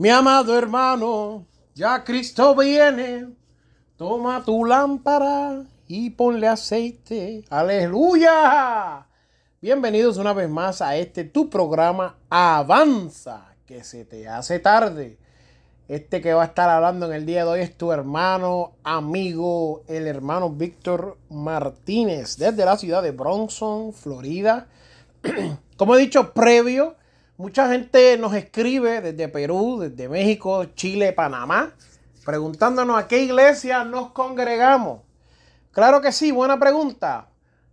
Mi amado hermano, ya Cristo viene. Toma tu lámpara y ponle aceite. Aleluya. Bienvenidos una vez más a este tu programa Avanza, que se te hace tarde. Este que va a estar hablando en el día de hoy es tu hermano, amigo, el hermano Víctor Martínez, desde la ciudad de Bronson, Florida. Como he dicho previo, Mucha gente nos escribe desde Perú, desde México, Chile, Panamá, preguntándonos a qué iglesia nos congregamos. Claro que sí, buena pregunta.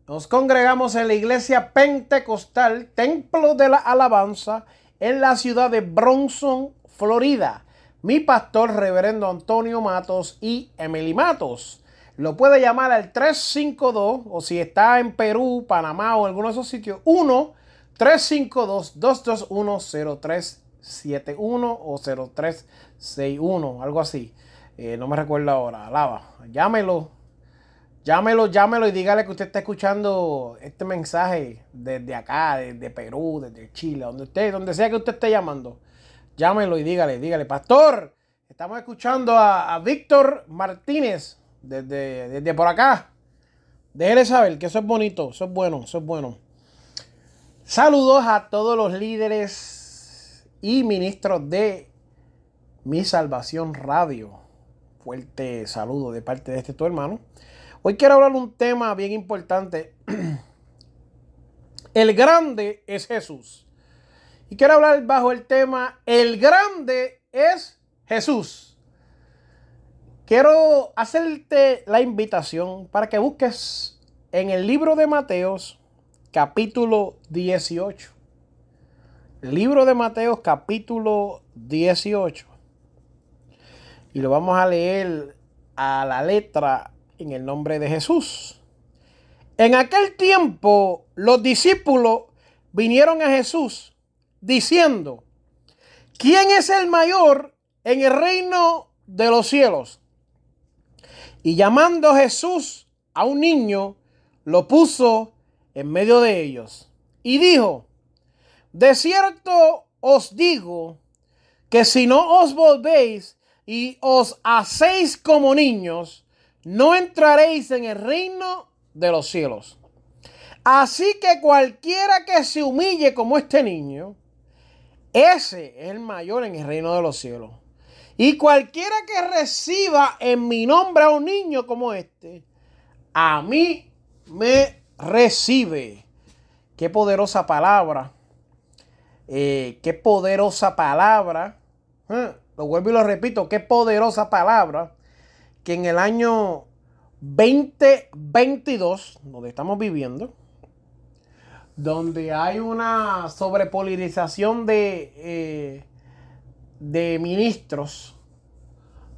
Nos congregamos en la iglesia pentecostal Templo de la Alabanza en la ciudad de Bronson, Florida. Mi pastor, reverendo Antonio Matos y Emily Matos. Lo puede llamar al 352 o si está en Perú, Panamá o alguno de esos sitios, 1 352-221-0371 o 0361, algo así. Eh, no me recuerdo ahora. Alaba. Llámelo. Llámelo, llámelo y dígale que usted está escuchando este mensaje desde acá, desde Perú, desde Chile, donde usted, donde sea que usted esté llamando. Llámelo y dígale, dígale, pastor, estamos escuchando a, Víctor Martínez desde, desde por acá. Déjele saber que eso es bonito, eso es bueno, eso es bueno. Saludos a todos los líderes y ministros de Mi Salvación Radio. Fuerte saludo de parte de este tu hermano. Hoy quiero hablar un tema bien importante. El grande es Jesús. Y quiero hablar bajo el tema El grande es Jesús. Quiero hacerte la invitación para que busques en el libro de Mateos capítulo 18. Libro de Mateo, capítulo 18. Y lo vamos a leer a la letra en el nombre de Jesús. En aquel tiempo los discípulos vinieron a Jesús diciendo, ¿quién es el mayor en el reino de los cielos? Y llamando Jesús a un niño, lo puso en medio de ellos. Y dijo, de cierto os digo que si no os volvéis y os hacéis como niños, no entraréis en el reino de los cielos. Así que cualquiera que se humille como este niño, ese es el mayor en el reino de los cielos. Y cualquiera que reciba en mi nombre a un niño como este, a mí me recibe. Qué poderosa palabra. Eh, qué poderosa palabra. Lo vuelvo y lo repito. Qué poderosa palabra. Que en el año 2022, donde estamos viviendo, donde hay una sobrepolirización de, eh, de ministros,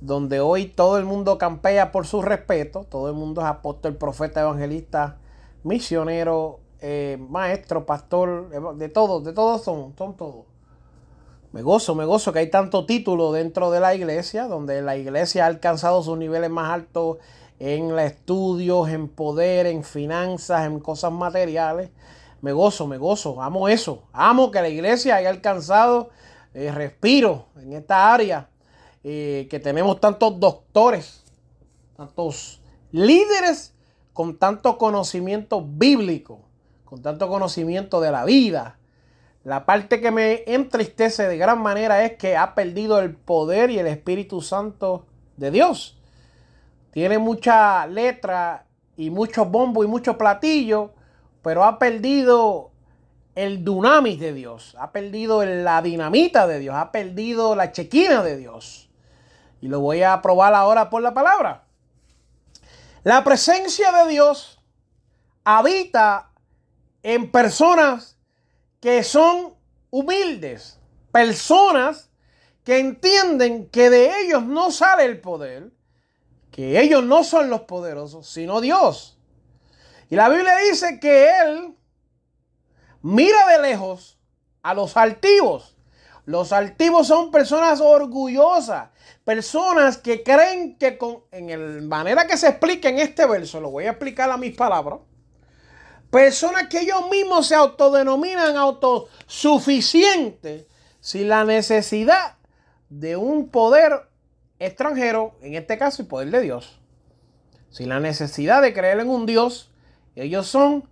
donde hoy todo el mundo campea por su respeto, todo el mundo es apóstol, profeta, evangelista, misionero, eh, maestro, pastor, de todos, de todos son, son todos. Me gozo, me gozo que hay tanto título dentro de la iglesia, donde la iglesia ha alcanzado sus niveles más altos en estudios, en poder, en finanzas, en cosas materiales. Me gozo, me gozo, amo eso. Amo que la iglesia haya alcanzado eh, respiro en esta área, eh, que tenemos tantos doctores, tantos líderes con tanto conocimiento bíblico, con tanto conocimiento de la vida. La parte que me entristece de gran manera es que ha perdido el poder y el Espíritu Santo de Dios. Tiene mucha letra y mucho bombo y mucho platillo, pero ha perdido el dunamis de Dios, ha perdido la dinamita de Dios, ha perdido la chequina de Dios. Y lo voy a probar ahora por la palabra. La presencia de Dios habita en personas que son humildes, personas que entienden que de ellos no sale el poder, que ellos no son los poderosos, sino Dios. Y la Biblia dice que Él mira de lejos a los altivos. Los altivos son personas orgullosas, personas que creen que con, en la manera que se explica en este verso, lo voy a explicar a mis palabras, personas que ellos mismos se autodenominan autosuficientes sin la necesidad de un poder extranjero, en este caso el poder de Dios, sin la necesidad de creer en un Dios, ellos son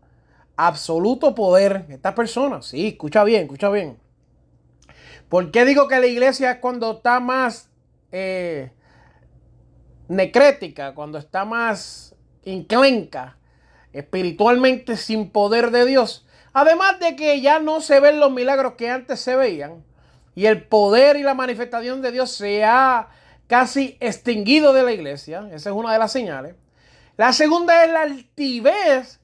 absoluto poder. Estas personas, sí, escucha bien, escucha bien. ¿Por qué digo que la iglesia es cuando está más eh, necrética, cuando está más inclenca, espiritualmente sin poder de Dios? Además de que ya no se ven los milagros que antes se veían y el poder y la manifestación de Dios se ha casi extinguido de la iglesia. Esa es una de las señales. La segunda es la altivez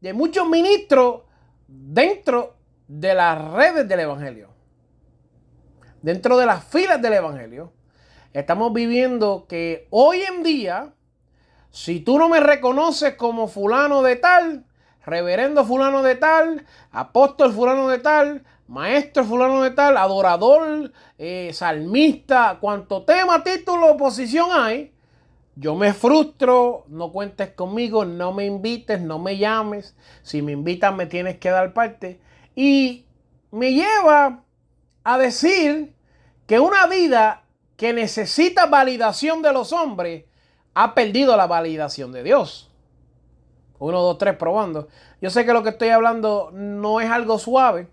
de muchos ministros dentro de las redes del Evangelio. Dentro de las filas del Evangelio. Estamos viviendo que hoy en día, si tú no me reconoces como fulano de tal, reverendo fulano de tal, apóstol fulano de tal, maestro fulano de tal, adorador, eh, salmista, cuanto tema, título posición hay, yo me frustro, no cuentes conmigo, no me invites, no me llames. Si me invitan me tienes que dar parte. Y me lleva a decir que una vida que necesita validación de los hombres ha perdido la validación de Dios. Uno, dos, tres, probando. Yo sé que lo que estoy hablando no es algo suave,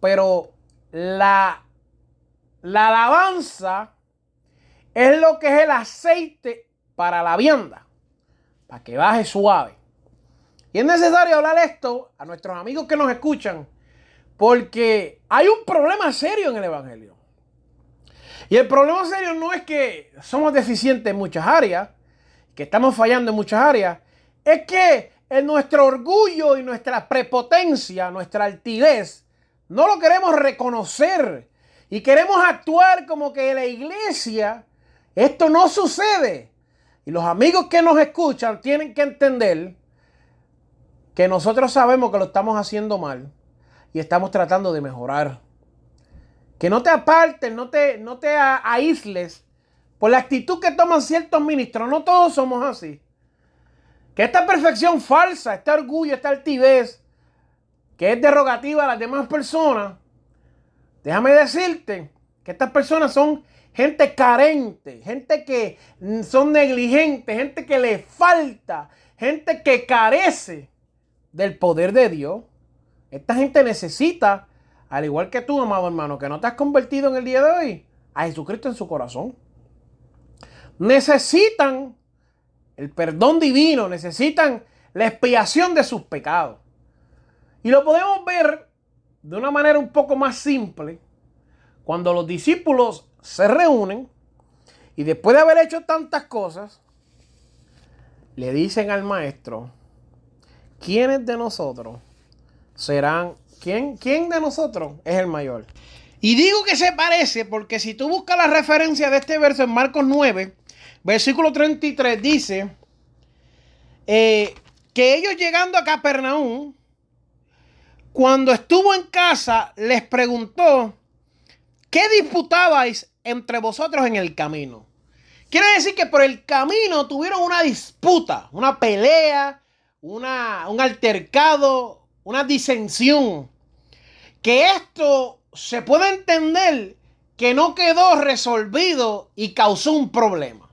pero la, la alabanza es lo que es el aceite para la vianda, para que baje suave. Y es necesario hablar esto a nuestros amigos que nos escuchan, porque hay un problema serio en el Evangelio. Y el problema serio no es que somos deficientes en muchas áreas, que estamos fallando en muchas áreas, es que en nuestro orgullo y nuestra prepotencia, nuestra altivez, no lo queremos reconocer y queremos actuar como que en la iglesia esto no sucede. Y los amigos que nos escuchan tienen que entender que nosotros sabemos que lo estamos haciendo mal y estamos tratando de mejorar. Que no te apartes, no te, no te aísles por la actitud que toman ciertos ministros. No todos somos así. Que esta perfección falsa, este orgullo, esta altivez, que es derogativa a las demás personas, déjame decirte que estas personas son gente carente, gente que son negligentes, gente que le falta, gente que carece del poder de Dios. Esta gente necesita, al igual que tú, amado hermano, que no te has convertido en el día de hoy, a Jesucristo en su corazón. Necesitan el perdón divino, necesitan la expiación de sus pecados. Y lo podemos ver de una manera un poco más simple cuando los discípulos se reúnen y después de haber hecho tantas cosas, le dicen al maestro, ¿quiénes de nosotros serán, quién, quién de nosotros es el mayor? Y digo que se parece porque si tú buscas la referencia de este verso en Marcos 9, versículo 33, dice eh, que ellos llegando a Capernaum, cuando estuvo en casa, les preguntó, ¿qué disputabais entre vosotros en el camino. Quiere decir que por el camino tuvieron una disputa, una pelea, una, un altercado, una disensión. Que esto se puede entender que no quedó resolvido y causó un problema.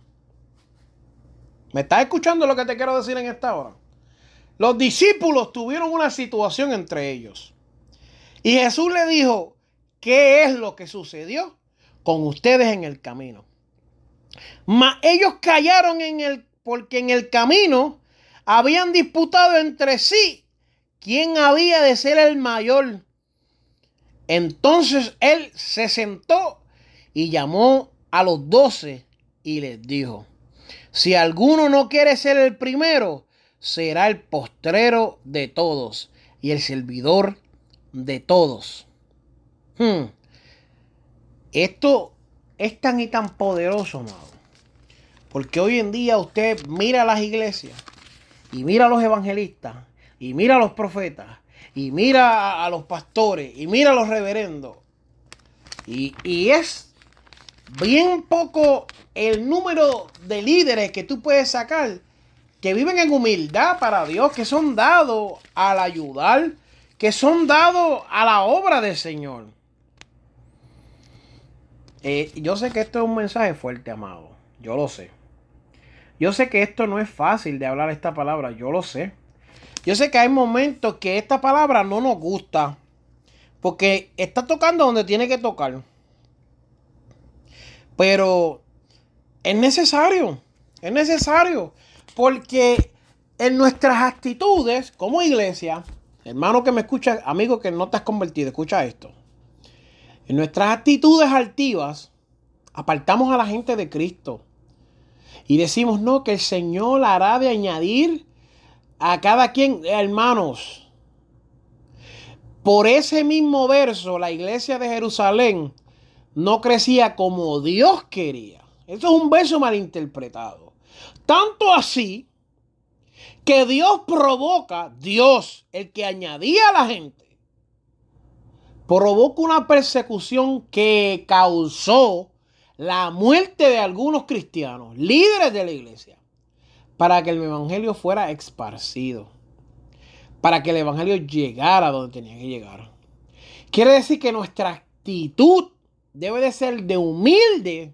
¿Me estás escuchando lo que te quiero decir en esta hora? Los discípulos tuvieron una situación entre ellos. Y Jesús le dijo, ¿qué es lo que sucedió? con ustedes en el camino. Mas ellos callaron en el, porque en el camino habían disputado entre sí quién había de ser el mayor Entonces él se sentó y llamó a los doce y les dijo, si alguno no quiere ser el primero, será el postrero de todos y el servidor de todos. Hmm. Esto es tan y tan poderoso, amado. Porque hoy en día usted mira las iglesias y mira a los evangelistas y mira a los profetas y mira a, los pastores y mira a los reverendos. Y, y es bien poco el número de líderes que tú puedes sacar que viven en humildad para Dios, que son dados al ayudar, que son dados a la obra del Señor. Eh, yo sé que esto es un mensaje fuerte, amado. Yo lo sé. Yo sé que esto no es fácil de hablar esta palabra. Yo lo sé. Yo sé que hay momentos que esta palabra no nos gusta. Porque está tocando donde tiene que tocar. Pero es necesario. Es necesario. Porque en nuestras actitudes como iglesia, hermano que me escucha, amigo que no te has convertido, escucha esto. En nuestras actitudes altivas, apartamos a la gente de Cristo. Y decimos, no, que el Señor hará de añadir a cada quien, hermanos. Por ese mismo verso, la iglesia de Jerusalén no crecía como Dios quería. Eso es un verso malinterpretado. Tanto así que Dios provoca, Dios, el que añadía a la gente, provoca una persecución que causó la muerte de algunos cristianos, líderes de la iglesia, para que el evangelio fuera esparcido, para que el evangelio llegara donde tenía que llegar. Quiere decir que nuestra actitud debe de ser de humilde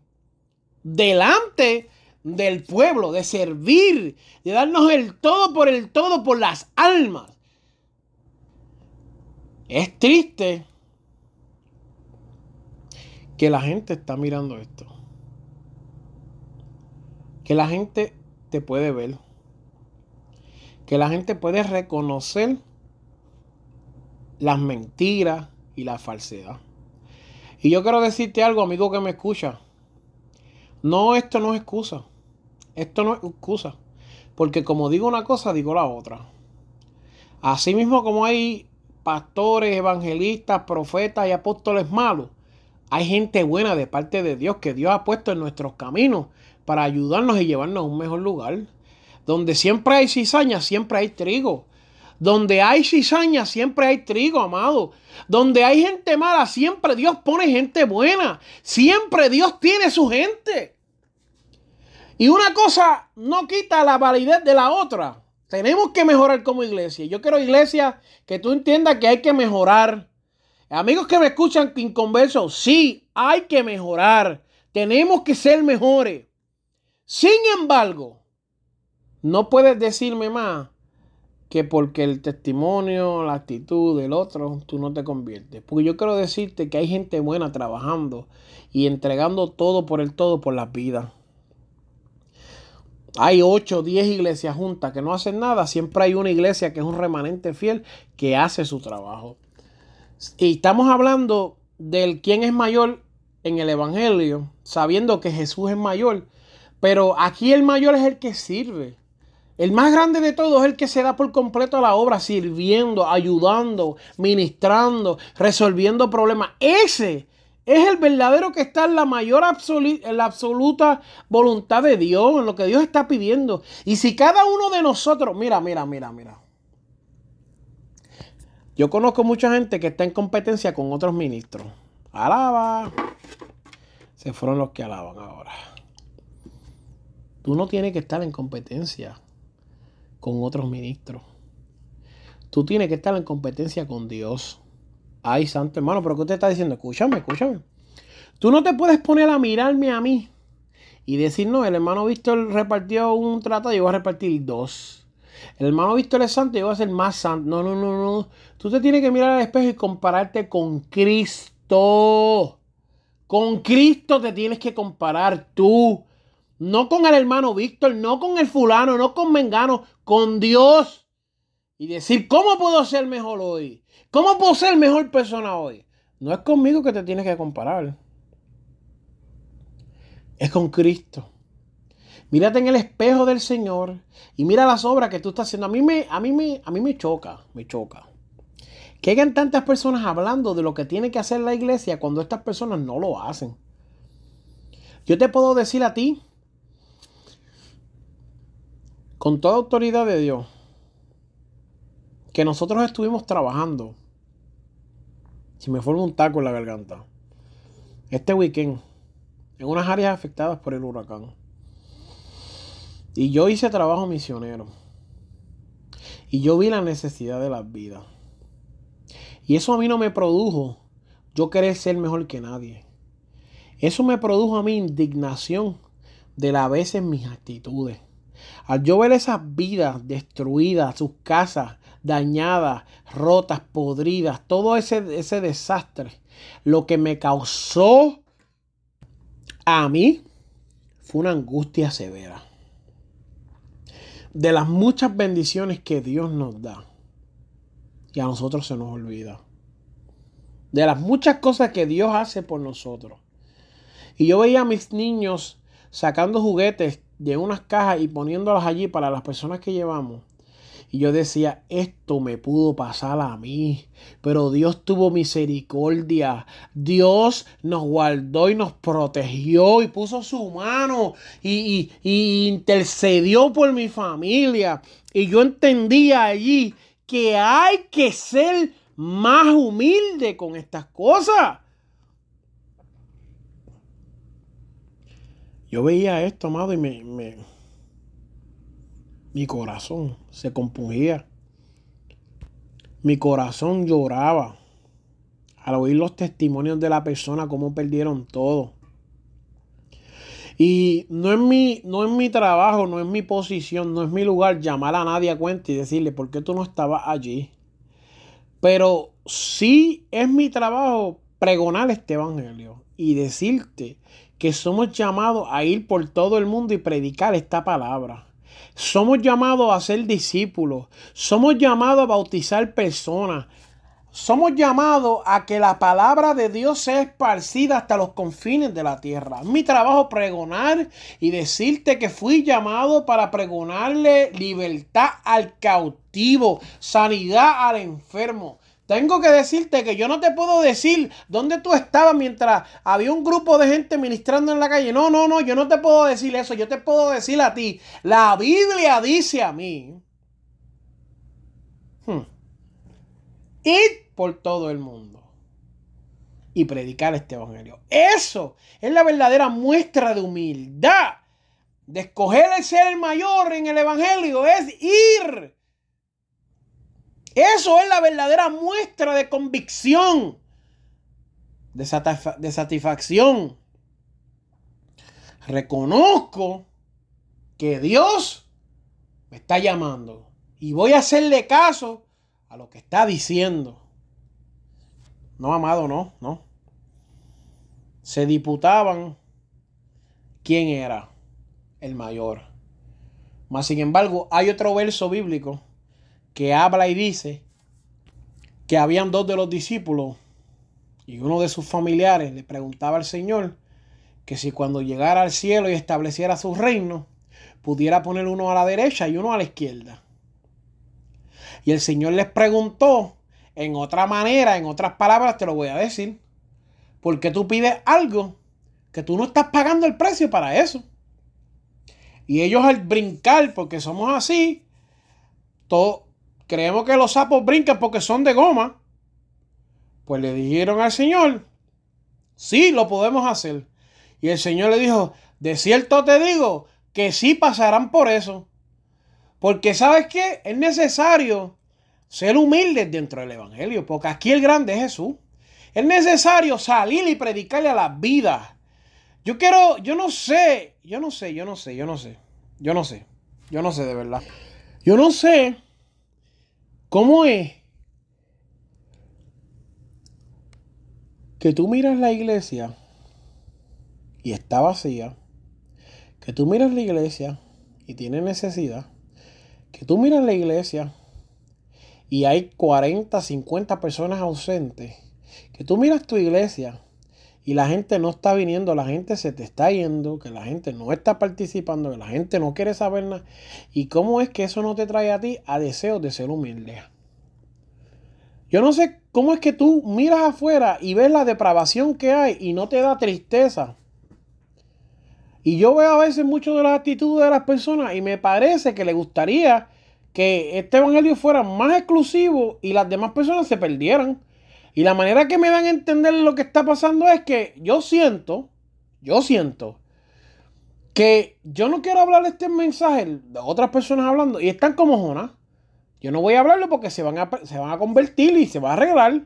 delante del pueblo, de servir, de darnos el todo por el todo por las almas. Es triste que la gente está mirando esto. Que la gente te puede ver. Que la gente puede reconocer las mentiras y la falsedad. Y yo quiero decirte algo, amigo que me escucha. No, esto no es excusa. Esto no es excusa. Porque como digo una cosa, digo la otra. Así mismo como hay pastores, evangelistas, profetas y apóstoles malos, hay gente buena de parte de Dios que Dios ha puesto en nuestros caminos para ayudarnos y llevarnos a un mejor lugar. Donde siempre hay cizaña, siempre hay trigo. Donde hay cizaña, siempre hay trigo, amado. Donde hay gente mala, siempre Dios pone gente buena. Siempre Dios tiene su gente. Y una cosa no quita la validez de la otra. Tenemos que mejorar como iglesia. Yo quiero iglesia que tú entiendas que hay que mejorar. Amigos que me escuchan inconversos, sí, hay que mejorar. Tenemos que ser mejores. Sin embargo, no puedes decirme más que porque el testimonio, la actitud del otro, tú no te conviertes. Porque yo quiero decirte que hay gente buena trabajando y entregando todo por el todo por las vidas. Hay 8 o 10 iglesias juntas que no hacen nada. Siempre hay una iglesia que es un remanente fiel que hace su trabajo. Y estamos hablando del quién es mayor en el Evangelio, sabiendo que Jesús es mayor. Pero aquí el mayor es el que sirve. El más grande de todos es el que se da por completo a la obra, sirviendo, ayudando, ministrando, resolviendo problemas. Ese es el verdadero que está en la mayor en la absoluta voluntad de Dios, en lo que Dios está pidiendo. Y si cada uno de nosotros, mira, mira, mira, mira. Yo conozco mucha gente que está en competencia con otros ministros. Alaba. Se fueron los que alaban ahora. Tú no tienes que estar en competencia con otros ministros. Tú tienes que estar en competencia con Dios. Ay, santo hermano, pero ¿qué usted está diciendo? Escúchame, escúchame. Tú no te puedes poner a mirarme a mí y decir, no, el hermano Víctor repartió un tratado y yo voy a repartir dos. El hermano Víctor es santo y yo voy a ser más santo. No, no, no, no. Tú te tienes que mirar al espejo y compararte con Cristo. Con Cristo te tienes que comparar tú. No con el hermano Víctor, no con el fulano, no con Mengano, con Dios. Y decir, ¿cómo puedo ser mejor hoy? ¿Cómo puedo ser mejor persona hoy? No es conmigo que te tienes que comparar. Es con Cristo. Mírate en el espejo del Señor y mira las obras que tú estás haciendo. A mí me, a mí me, a mí me choca, me choca. Que hayan tantas personas hablando de lo que tiene que hacer la iglesia cuando estas personas no lo hacen. Yo te puedo decir a ti, con toda autoridad de Dios, que nosotros estuvimos trabajando. Si me forma un taco en la garganta. Este weekend, en unas áreas afectadas por el huracán. Y yo hice trabajo misionero. Y yo vi la necesidad de las vidas. Y eso a mí no me produjo yo querer ser mejor que nadie. Eso me produjo a mí indignación de la vez en mis actitudes. Al yo ver esas vidas destruidas, sus casas dañadas, rotas, podridas, todo ese, ese desastre, lo que me causó a mí fue una angustia severa. De las muchas bendiciones que Dios nos da, y a nosotros se nos olvida. De las muchas cosas que Dios hace por nosotros. Y yo veía a mis niños sacando juguetes de unas cajas y poniéndolas allí para las personas que llevamos. Y yo decía, esto me pudo pasar a mí, pero Dios tuvo misericordia. Dios nos guardó y nos protegió y puso su mano y, y intercedió por mi familia. Y yo entendía allí que hay que ser más humilde con estas cosas. Yo veía esto, amado, y me, me mi corazón se compungía. Mi corazón lloraba al oír los testimonios de la persona, cómo perdieron todo. Y no es, mi, no es mi trabajo, no es mi posición, no es mi lugar llamar a nadie a cuenta y decirle, ¿por qué tú no estabas allí? Pero sí es mi trabajo pregonar este evangelio y decirte que somos llamados a ir por todo el mundo y predicar esta palabra. Somos llamados a ser discípulos. Somos llamados a bautizar personas. Somos llamados a que la palabra de Dios sea esparcida hasta los confines de la tierra. Mi trabajo pregonar y decirte que fui llamado para pregonarle libertad al cautivo, sanidad al enfermo, tengo que decirte que yo no te puedo decir dónde tú estabas mientras había un grupo de gente ministrando en la calle. No, no, no, yo no te puedo decir eso. Yo te puedo decir a ti. La Biblia dice a mí. Hmm, por todo el mundo y predicar este evangelio. Eso es la verdadera muestra de humildad. De escoger el ser el mayor en el evangelio es ir eso es la verdadera muestra de convicción, de, satisfacción. Reconozco que Dios me está llamando y voy a hacerle caso a lo que está diciendo. No, amado, no, no. Se diputaban quién era el mayor. Mas, sin embargo, hay otro verso bíblico que habla y dice que habían dos de los discípulos y uno de sus familiares le preguntaba al Señor que si cuando llegara al cielo y estableciera su reino, pudiera poner uno a la derecha y uno a la izquierda. Y el Señor les preguntó en otra manera, en otras palabras te lo voy a decir, porque tú pides algo que tú no estás pagando el precio para eso. Y ellos al brincar, porque somos así, todo, creemos que los sapos brincan porque son de goma. Pues le dijeron al Señor, sí, lo podemos hacer. Y el Señor le dijo, de cierto te digo que sí pasarán por eso. Porque sabes qué? Es necesario ser humildes dentro del Evangelio, porque aquí el grande es Jesús. Es necesario salir y predicarle a las vidas. Yo quiero, yo no sé, yo no sé, yo no sé, yo no sé, yo no sé, yo no sé de verdad. Yo no sé ¿Cómo es que tú miras la iglesia y está vacía? Que tú miras la iglesia y tiene necesidad. Que tú miras la iglesia y hay 40, 50 personas ausentes. que tú miras tu iglesia y la gente no está viniendo, la gente se te está yendo, que la gente no está participando, que la gente no quiere saber nada. ¿Y cómo es que eso no te trae a ti a deseos de ser humilde? Yo no sé cómo es que tú miras afuera y ves la depravación que hay y no te da tristeza. Y yo veo a veces mucho de las actitudes de las personas y me parece que le gustaría que este evangelio fuera más exclusivo y las demás personas se perdieran. Y la manera que me dan a entender lo que está pasando es que yo siento, yo siento que yo no quiero hablar este mensaje de otras personas hablando y están como Jonás. Yo no voy a hablarlo porque se van, a, se van a convertir y se va a arreglar.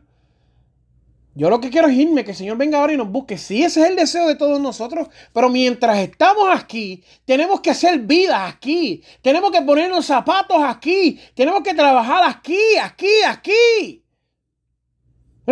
Yo lo que quiero es irme, que el Señor venga ahora y nos busque. Sí, ese es el deseo de todos nosotros. Pero mientras estamos aquí, tenemos que hacer vida aquí. Tenemos que ponernos zapatos aquí. Tenemos que trabajar aquí, aquí, aquí.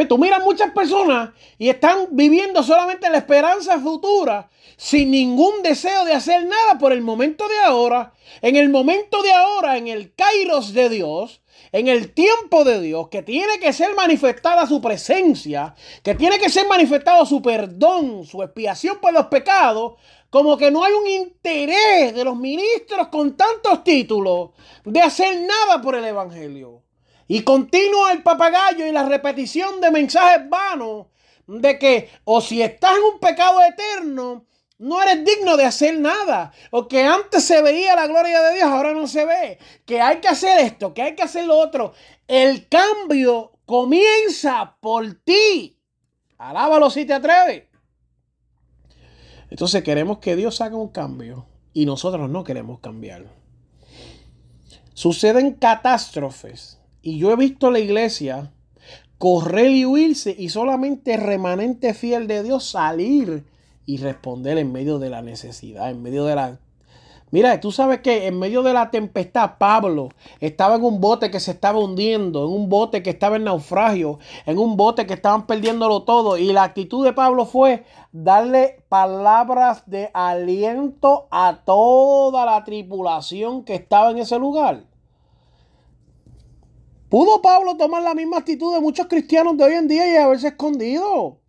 Tú miras muchas personas y están viviendo solamente la esperanza futura sin ningún deseo de hacer nada por el momento de ahora. En el momento de ahora, en el kairos de Dios, en el tiempo de Dios, que tiene que ser manifestada su presencia, que tiene que ser manifestado su perdón, su expiación por los pecados, como que no hay un interés de los ministros con tantos títulos de hacer nada por el Evangelio. Y continúa el papagayo y la repetición de mensajes vanos de que o si estás en un pecado eterno, no eres digno de hacer nada. O que antes se veía la gloria de Dios, ahora no se ve. Que hay que hacer esto, que hay que hacer lo otro. El cambio comienza por ti. Alábalo si te atreves. Entonces queremos que Dios haga un cambio y nosotros no queremos cambiar. Suceden catástrofes y yo he visto la iglesia correr y huirse y solamente remanente fiel de Dios salir y responder en medio de la necesidad, en medio de la... Mira, tú sabes que en medio de la tempestad Pablo estaba en un bote que se estaba hundiendo, en un bote que estaba en naufragio, en un bote que estaban perdiéndolo todo. Y la actitud de Pablo fue darle palabras de aliento a toda la tripulación que estaba en ese lugar. ¿Pudo Pablo tomar la misma actitud de muchos cristianos de hoy en día y haberse escondido?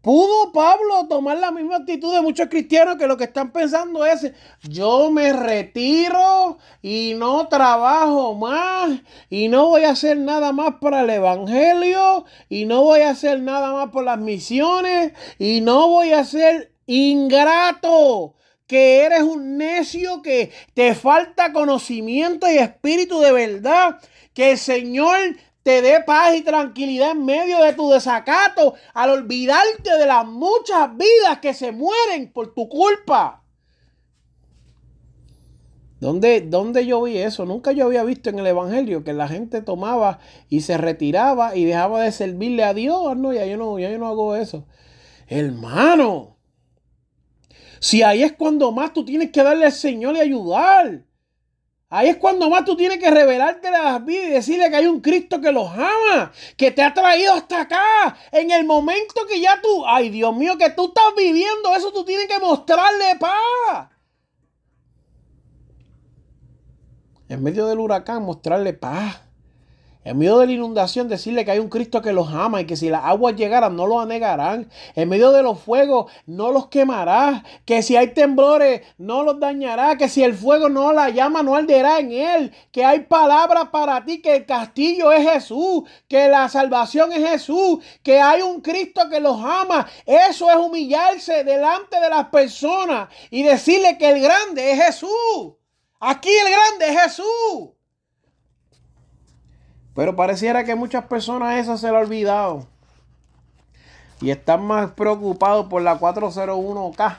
¿Pudo Pablo tomar la misma actitud de muchos cristianos que lo que están pensando es, yo me retiro y no trabajo más y no voy a hacer nada más para el Evangelio y no voy a hacer nada más por las misiones y no voy a ser ingrato? que eres un necio, que te falta conocimiento y espíritu de verdad, que el Señor te dé paz y tranquilidad en medio de tu desacato al olvidarte de las muchas vidas que se mueren por tu culpa. ¿Dónde, ¿Dónde, yo vi eso? Nunca yo había visto en el Evangelio que la gente tomaba y se retiraba y dejaba de servirle a Dios. No, ya yo no, ya yo no hago eso. Hermano, si ahí es cuando más tú tienes que darle al Señor y ayudar. Ahí es cuando más tú tienes que revelarte las vidas y decirle que hay un Cristo que los ama, que te ha traído hasta acá. En el momento que ya tú, ay Dios mío, que tú estás viviendo eso, tú tienes que mostrarle paz. En medio del huracán, mostrarle paz. En medio de la inundación, decirle que hay un Cristo que los ama y que si las aguas llegaran no los anegarán. En medio de los fuegos no los quemará. Que si hay temblores no los dañará. Que si el fuego no la llama no arderá en él. Que hay palabras para ti. Que el castillo es Jesús. Que la salvación es Jesús. Que hay un Cristo que los ama. Eso es humillarse delante de las personas y decirle que el grande es Jesús. Aquí el grande es Jesús. Pero pareciera que muchas personas eso se lo han olvidado. Y están más preocupados por la 401k.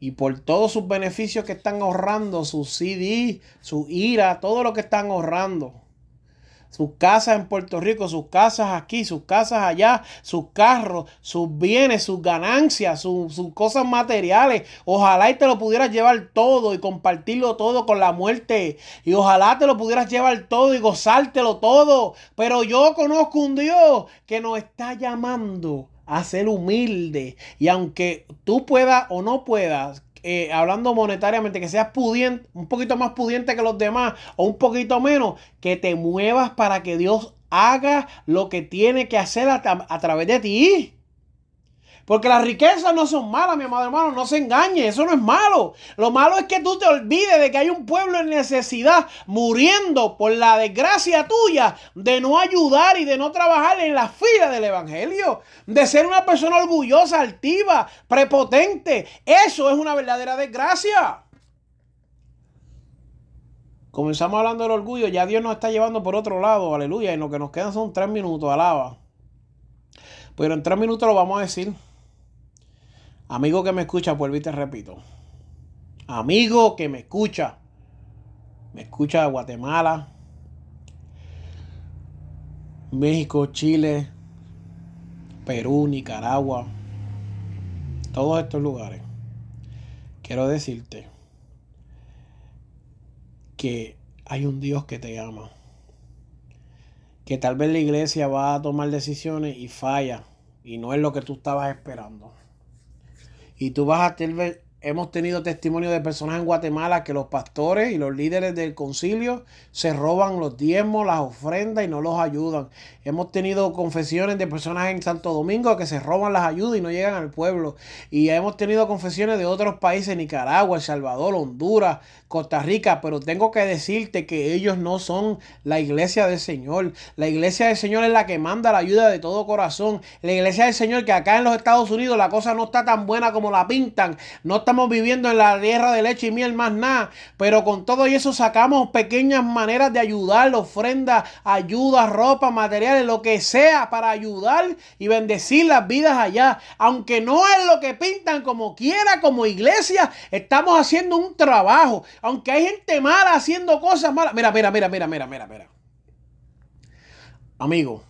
Y por todos sus beneficios que están ahorrando, su CD, su IRA, todo lo que están ahorrando sus casas en Puerto Rico, sus casas aquí, sus casas allá, sus carros, sus bienes, sus ganancias, sus, cosas materiales. Ojalá y te lo pudieras llevar todo y compartirlo todo con la muerte. Y ojalá te lo pudieras llevar todo y gozártelo todo. Pero yo conozco un Dios que nos está llamando a ser humilde. Y aunque tú puedas o no puedas, eh, hablando monetariamente, que seas pudiente, un poquito más pudiente que los demás o un poquito menos, que te muevas para que Dios haga lo que tiene que hacer a, a través de ti. Porque las riquezas no son malas, mi amado hermano, no se engañe, eso no es malo. Lo malo es que tú te olvides de que hay un pueblo en necesidad muriendo por la desgracia tuya de no ayudar y de no trabajar en la fila del Evangelio, de ser una persona orgullosa, altiva, prepotente. Eso es una verdadera desgracia. Comenzamos hablando del orgullo, ya Dios nos está llevando por otro lado, aleluya, y lo que nos quedan son tres minutos, alaba. Pero en tres minutos lo vamos a decir. Amigo que me escucha, vuelvo y te repito. Amigo que me escucha. Me escucha de Guatemala, México, Chile, Perú, Nicaragua, todos estos lugares. Quiero decirte que hay un Dios que te ama. Que tal vez la iglesia va a tomar decisiones y falla. Y no es lo que tú estabas esperando. Y tú vas a tener, hemos tenido testimonio de personas en Guatemala que los pastores y los líderes del concilio se roban los diezmos, las ofrendas y no los ayudan. Hemos tenido confesiones de personas en Santo Domingo que se roban las ayudas y no llegan al pueblo. Y hemos tenido confesiones de otros países, Nicaragua, El Salvador, Honduras, Costa Rica. Pero tengo que decirte que ellos no son la iglesia del Señor. La iglesia del Señor es la que manda la ayuda de todo corazón. La iglesia del Señor que acá en los Estados Unidos la cosa no está tan buena como la pintan. No estamos viviendo en la tierra de leche y miel más nada. Pero con todo eso sacamos pequeñas maneras de ayudar, ofrenda, ayuda, ropa, material lo que sea para ayudar y bendecir las vidas allá. Aunque no es lo que pintan como quiera, como iglesia, estamos haciendo un trabajo. Aunque hay gente mala haciendo cosas malas. Mira, mira, mira, mira, mira, mira, mira. Amigo,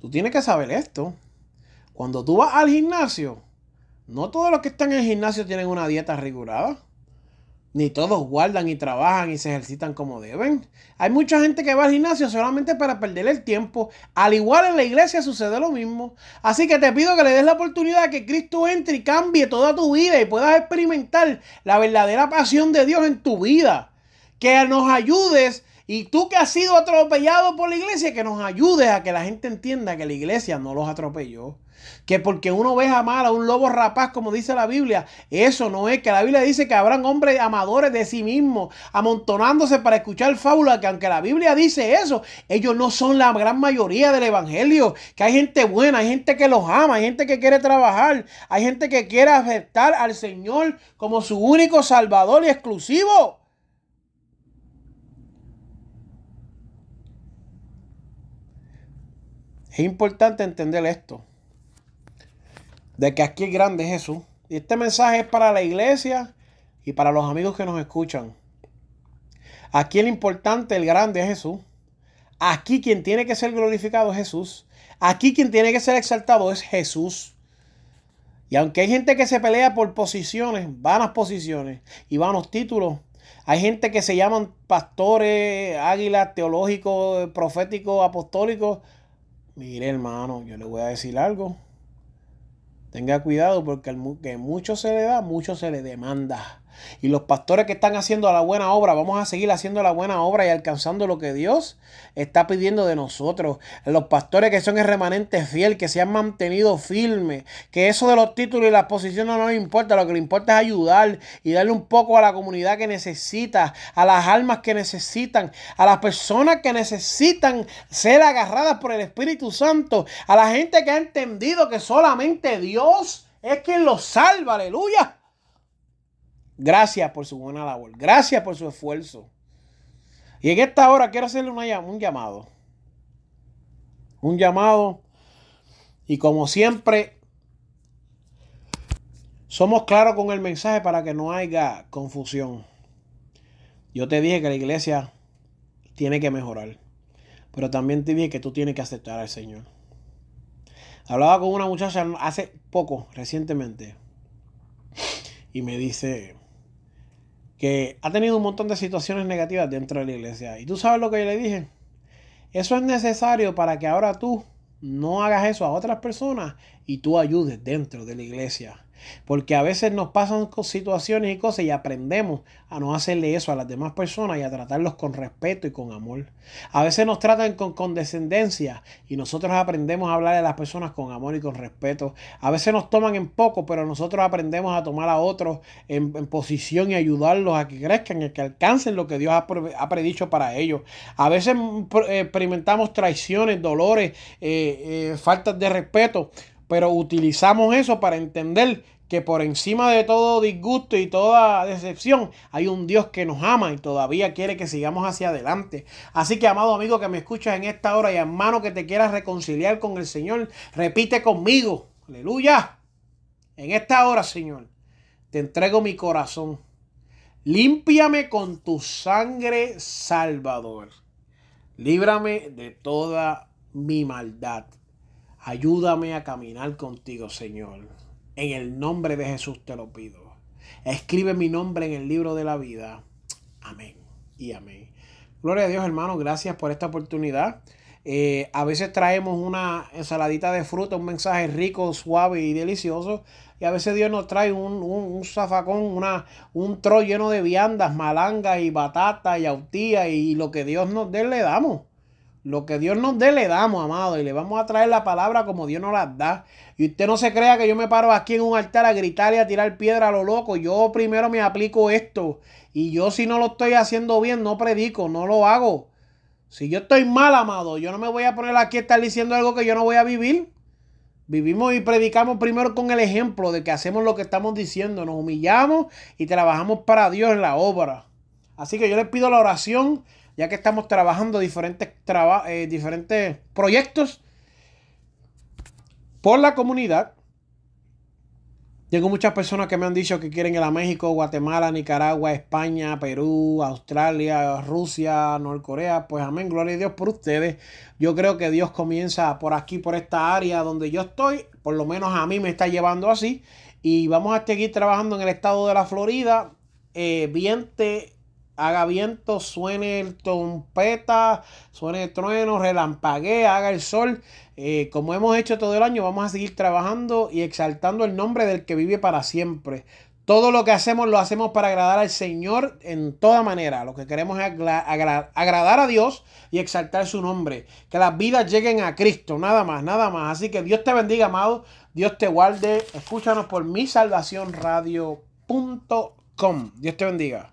tú tienes que saber esto. Cuando tú vas al gimnasio, no todos los que están en el gimnasio tienen una dieta rigurada ni todos guardan y trabajan y se ejercitan como deben. Hay mucha gente que va al gimnasio solamente para perder el tiempo. Al igual en la iglesia sucede lo mismo. Así que te pido que le des la oportunidad que Cristo entre y cambie toda tu vida y puedas experimentar la verdadera pasión de Dios en tu vida. Que nos ayudes y tú que has sido atropellado por la iglesia, que nos ayudes a que la gente entienda que la iglesia no los atropelló. Que porque uno ve mal a un lobo rapaz, como dice la Biblia, eso no es. Que la Biblia dice que habrán hombres amadores de sí mismos, amontonándose para escuchar fábulas. Que aunque la Biblia dice eso, ellos no son la gran mayoría del Evangelio. Que hay gente buena, hay gente que los ama, hay gente que quiere trabajar, hay gente que quiere aceptar al Señor como su único Salvador y exclusivo. Es importante entender esto de que aquí el grande es Jesús. Y este mensaje es para la iglesia y para los amigos que nos escuchan. Aquí el importante, el grande es Jesús. Aquí quien tiene que ser glorificado es Jesús. Aquí quien tiene que ser exaltado es Jesús. Y aunque hay gente que se pelea por posiciones, vanas posiciones y vanos títulos, hay gente que se llaman pastores, águilas, teológicos, proféticos, apostólicos. Mire hermano, yo le voy a decir algo. Tenga cuidado porque el que mucho se le da, mucho se le demanda. Y los pastores que están haciendo la buena obra, vamos a seguir haciendo la buena obra y alcanzando lo que Dios está pidiendo de nosotros. Los pastores que son el remanente fiel, que se han mantenido firmes, que eso de los títulos y las posiciones no les importa, lo que le importa es ayudar y darle un poco a la comunidad que necesita, a las almas que necesitan, a las personas que necesitan ser agarradas por el Espíritu Santo, a la gente que ha entendido que solamente Dios es quien los salva, aleluya. Gracias por su buena labor. Gracias por su esfuerzo. Y en esta hora quiero hacerle un llamado. Un llamado. Y como siempre, somos claros con el mensaje para que no haya confusión. Yo te dije que la iglesia tiene que mejorar. Pero también te dije que tú tienes que aceptar al Señor. Hablaba con una muchacha hace poco, recientemente. Y me dice, que ha tenido un montón de situaciones negativas dentro de la iglesia. Y tú sabes lo que yo le dije. Eso es necesario para que ahora tú no hagas eso a otras personas y tú ayudes dentro de la iglesia. Porque a veces nos pasan situaciones y cosas y aprendemos a no hacerle eso a las demás personas y a tratarlos con respeto y con amor. A veces nos tratan con condescendencia y nosotros aprendemos a hablar a las personas con amor y con respeto. A veces nos toman en poco, pero nosotros aprendemos a tomar a otros en, posición y ayudarlos a que crezcan y que alcancen lo que Dios ha, predicho para ellos. A veces eh, experimentamos traiciones, dolores, eh, eh, faltas de respeto, pero utilizamos eso para entender que por encima de todo disgusto y toda decepción hay un Dios que nos ama y todavía quiere que sigamos hacia adelante. Así que, amado amigo que me escuchas en esta hora y hermano que te quieras reconciliar con el Señor, repite conmigo, aleluya. En esta hora, Señor, te entrego mi corazón. Límpiame con tu sangre, Salvador. Líbrame de toda mi maldad. Ayúdame a caminar contigo, Señor. En el nombre de Jesús te lo pido. Escribe mi nombre en el libro de la vida. Amén y amén. Gloria a Dios, hermano. Gracias por esta oportunidad. Eh, a veces traemos una ensaladita de fruta, un mensaje rico, suave y delicioso. Y a veces Dios nos trae un, un, zafacón, una, un tro lleno de viandas, malangas y batata y autía. Y lo que Dios nos dé, le damos. Lo que Dios nos dé, le damos, amado. Y le vamos a traer la palabra como Dios nos la da. Y usted no se crea que yo me paro aquí en un altar a gritar y a tirar piedra a lo loco. Yo primero me aplico esto. Y yo si no lo estoy haciendo bien, no predico, no lo hago. Si yo estoy mal, amado, yo no me voy a poner aquí a estar diciendo algo que yo no voy a vivir. Vivimos y predicamos primero con el ejemplo de que hacemos lo que estamos diciendo. Nos humillamos y trabajamos para Dios en la obra. Así que yo les pido la oración ya que estamos trabajando diferentes, eh, diferentes proyectos por la comunidad. Tengo muchas personas que me han dicho que quieren ir a México, Guatemala, Nicaragua, España, Perú, Australia, Rusia, Norcorea. Pues amén, gloria a Dios por ustedes. Yo creo que Dios comienza por aquí, por esta área donde yo estoy. Por lo menos a mí me está llevando así. Y vamos a seguir trabajando en el estado de la Florida. Eh, viente haga viento, suene el trompeta, suene el trueno, relampaguee, haga el sol. Eh, como hemos hecho todo el año, vamos a seguir trabajando y exaltando el nombre del que vive para siempre. Todo lo que hacemos lo hacemos para agradar al Señor en toda manera. Lo que queremos es agradar a Dios y exaltar su nombre. Que las vidas lleguen a Cristo, nada más, nada más. Así que Dios te bendiga, amado. Dios te guarde. Escúchanos por mi salvación radio.com. Dios te bendiga.